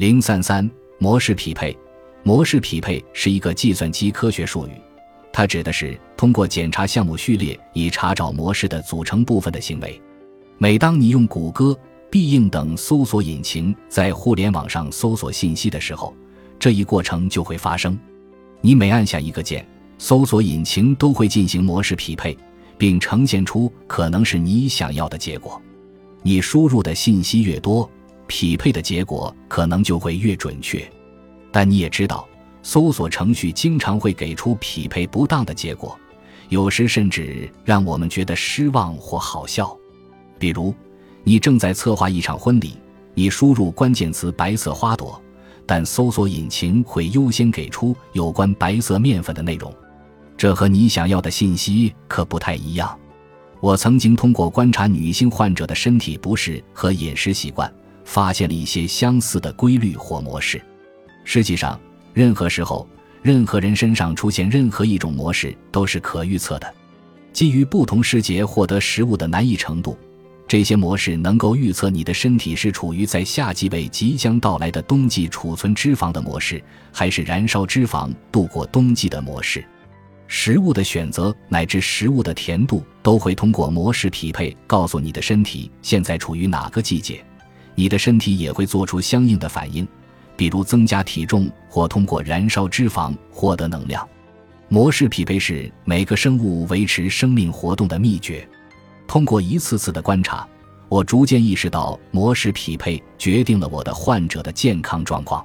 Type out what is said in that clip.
零三三模式匹配，模式匹配是一个计算机科学术语，它指的是通过检查项目序列以查找模式的组成部分的行为。每当你用谷歌、必应等搜索引擎在互联网上搜索信息的时候，这一过程就会发生。你每按下一个键，搜索引擎都会进行模式匹配，并呈现出可能是你想要的结果。你输入的信息越多，匹配的结果可能就会越准确。但你也知道，搜索程序经常会给出匹配不当的结果，有时甚至让我们觉得失望或好笑。比如，你正在策划一场婚礼，你输入关键词“白色花朵”。但搜索引擎会优先给出有关白色面粉的内容，这和你想要的信息可不太一样。我曾经通过观察女性患者的身体不适和饮食习惯，发现了一些相似的规律或模式。实际上，任何时候、任何人身上出现任何一种模式都是可预测的。基于不同时节获得食物的难易程度。这些模式能够预测你的身体是处于在夏季为即将到来的冬季储存脂肪的模式，还是燃烧脂肪度过冬季的模式。食物的选择乃至食物的甜度都会通过模式匹配告诉你的身体现在处于哪个季节。你的身体也会做出相应的反应，比如增加体重或通过燃烧脂肪获得能量。模式匹配是每个生物维持生命活动的秘诀。通过一次次的观察，我逐渐意识到模式匹配决定了我的患者的健康状况。